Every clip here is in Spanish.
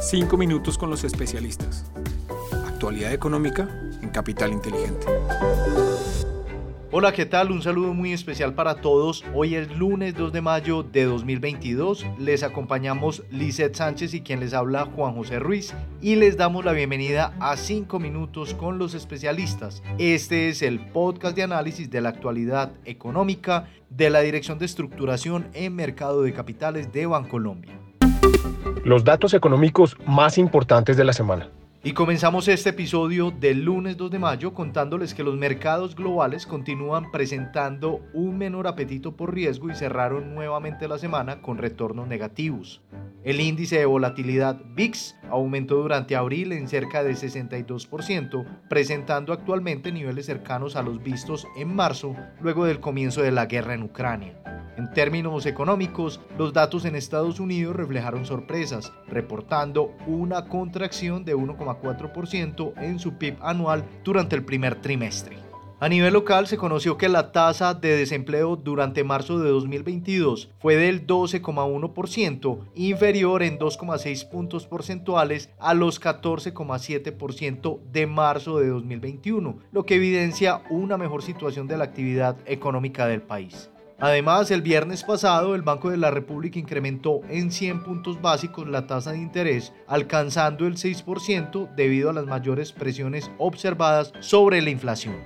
Cinco minutos con los especialistas. Actualidad económica en Capital Inteligente. Hola, ¿qué tal? Un saludo muy especial para todos. Hoy es lunes 2 de mayo de 2022. Les acompañamos Lizeth Sánchez y quien les habla Juan José Ruiz y les damos la bienvenida a 5 minutos con los especialistas. Este es el podcast de análisis de la actualidad económica de la Dirección de Estructuración en Mercado de Capitales de Bancolombia los datos económicos más importantes de la semana. Y comenzamos este episodio del lunes 2 de mayo contándoles que los mercados globales continúan presentando un menor apetito por riesgo y cerraron nuevamente la semana con retornos negativos. El índice de volatilidad VIX aumentó durante abril en cerca de 62%, presentando actualmente niveles cercanos a los vistos en marzo luego del comienzo de la guerra en Ucrania. En términos económicos, los datos en Estados Unidos reflejaron sorpresas, reportando una contracción de 1,4% en su PIB anual durante el primer trimestre. A nivel local se conoció que la tasa de desempleo durante marzo de 2022 fue del 12,1%, inferior en 2,6 puntos porcentuales a los 14,7% de marzo de 2021, lo que evidencia una mejor situación de la actividad económica del país. Además, el viernes pasado el Banco de la República incrementó en 100 puntos básicos la tasa de interés, alcanzando el 6% debido a las mayores presiones observadas sobre la inflación.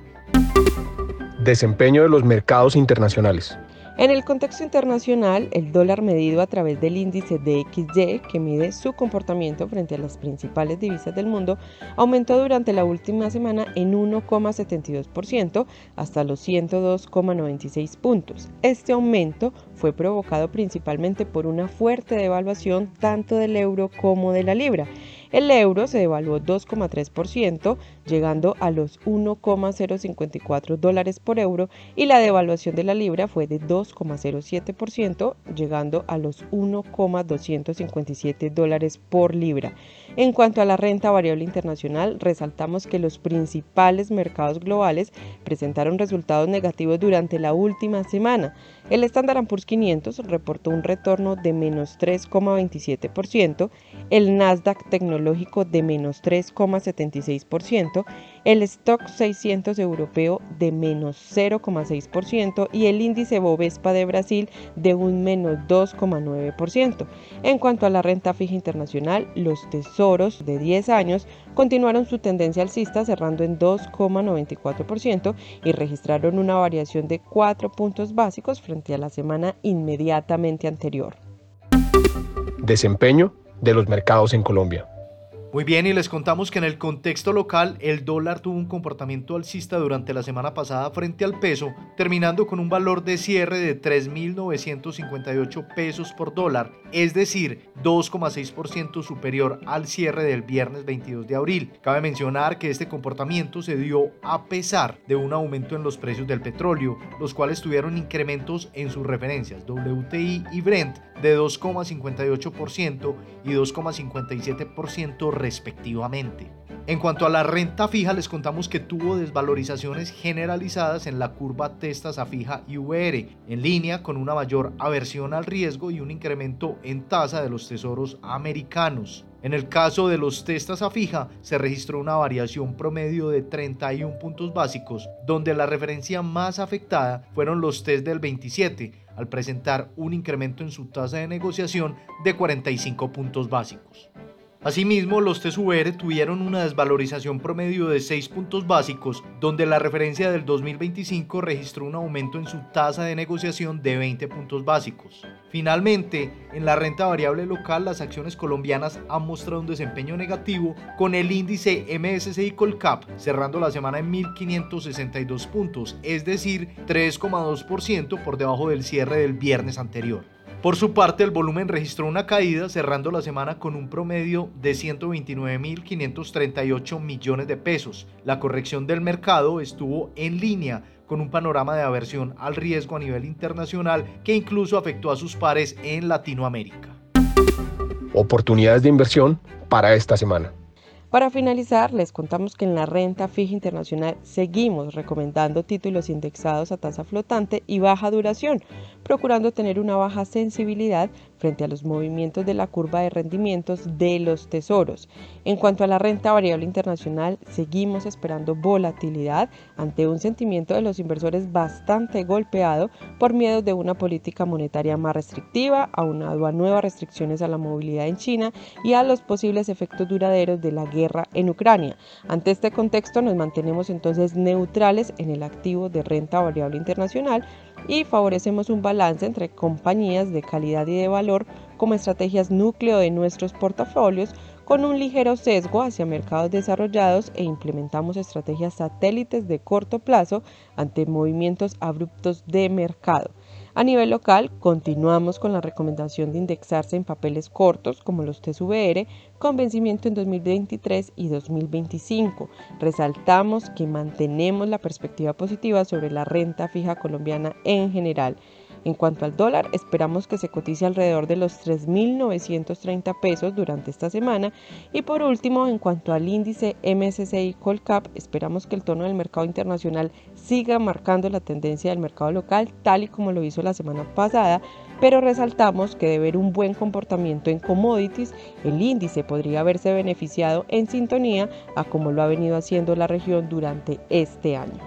Desempeño de los mercados internacionales. En el contexto internacional, el dólar medido a través del índice DXY, que mide su comportamiento frente a las principales divisas del mundo, aumentó durante la última semana en 1,72% hasta los 102,96 puntos. Este aumento fue provocado principalmente por una fuerte devaluación tanto del euro como de la libra. El euro se devaluó 2,3%, llegando a los 1,054 dólares por euro, y la devaluación de la libra fue de 2,07%, llegando a los 1,257 dólares por libra. En cuanto a la renta variable internacional, resaltamos que los principales mercados globales presentaron resultados negativos durante la última semana. El Standard Poor's 500 reportó un retorno de menos 3,27%, el Nasdaq tecnológico de menos 3,76%, el Stock 600 europeo de menos 0,6% y el índice Bovespa de Brasil de un menos 2,9%. En cuanto a la renta fija internacional, los tesoros de 10 años continuaron su tendencia alcista cerrando en 2,94% y registraron una variación de 4 puntos básicos frente a la semana inmediatamente anterior. Desempeño de los mercados en Colombia. Muy bien, y les contamos que en el contexto local el dólar tuvo un comportamiento alcista durante la semana pasada frente al peso, terminando con un valor de cierre de 3.958 pesos por dólar, es decir, 2,6% superior al cierre del viernes 22 de abril. Cabe mencionar que este comportamiento se dio a pesar de un aumento en los precios del petróleo, los cuales tuvieron incrementos en sus referencias WTI y Brent de 2,58% y 2,57% respectivamente. En cuanto a la renta fija, les contamos que tuvo desvalorizaciones generalizadas en la curva testas a fija y VR, en línea con una mayor aversión al riesgo y un incremento en tasa de los tesoros americanos. En el caso de los testas a fija, se registró una variación promedio de 31 puntos básicos, donde la referencia más afectada fueron los test del 27, al presentar un incremento en su tasa de negociación de 45 puntos básicos. Asimismo, los TSUR tuvieron una desvalorización promedio de 6 puntos básicos, donde la referencia del 2025 registró un aumento en su tasa de negociación de 20 puntos básicos. Finalmente, en la renta variable local, las acciones colombianas han mostrado un desempeño negativo, con el índice MSCI Colcap cerrando la semana en 1.562 puntos, es decir, 3,2% por debajo del cierre del viernes anterior. Por su parte, el volumen registró una caída cerrando la semana con un promedio de 129.538 millones de pesos. La corrección del mercado estuvo en línea con un panorama de aversión al riesgo a nivel internacional que incluso afectó a sus pares en Latinoamérica. Oportunidades de inversión para esta semana. Para finalizar, les contamos que en la renta fija internacional seguimos recomendando títulos indexados a tasa flotante y baja duración, procurando tener una baja sensibilidad frente a los movimientos de la curva de rendimientos de los tesoros. En cuanto a la renta variable internacional, seguimos esperando volatilidad ante un sentimiento de los inversores bastante golpeado por miedo de una política monetaria más restrictiva, aunado a nuevas restricciones a la movilidad en China y a los posibles efectos duraderos de la guerra en Ucrania. Ante este contexto nos mantenemos entonces neutrales en el activo de renta variable internacional y favorecemos un balance entre compañías de calidad y de valor como estrategias núcleo de nuestros portafolios con un ligero sesgo hacia mercados desarrollados e implementamos estrategias satélites de corto plazo ante movimientos abruptos de mercado. A nivel local, continuamos con la recomendación de indexarse en papeles cortos como los TSVR con vencimiento en 2023 y 2025. Resaltamos que mantenemos la perspectiva positiva sobre la renta fija colombiana en general. En cuanto al dólar, esperamos que se cotice alrededor de los 3.930 pesos durante esta semana. Y por último, en cuanto al índice MSCI Colcap, esperamos que el tono del mercado internacional siga marcando la tendencia del mercado local, tal y como lo hizo la semana pasada, pero resaltamos que de ver un buen comportamiento en commodities, el índice podría haberse beneficiado en sintonía a como lo ha venido haciendo la región durante este año.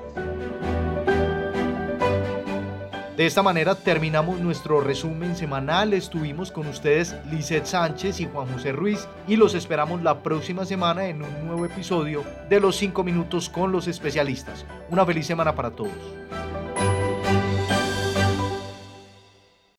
De esta manera terminamos nuestro resumen semanal. Estuvimos con ustedes Lizeth Sánchez y Juan José Ruiz y los esperamos la próxima semana en un nuevo episodio de Los 5 Minutos con los especialistas. Una feliz semana para todos.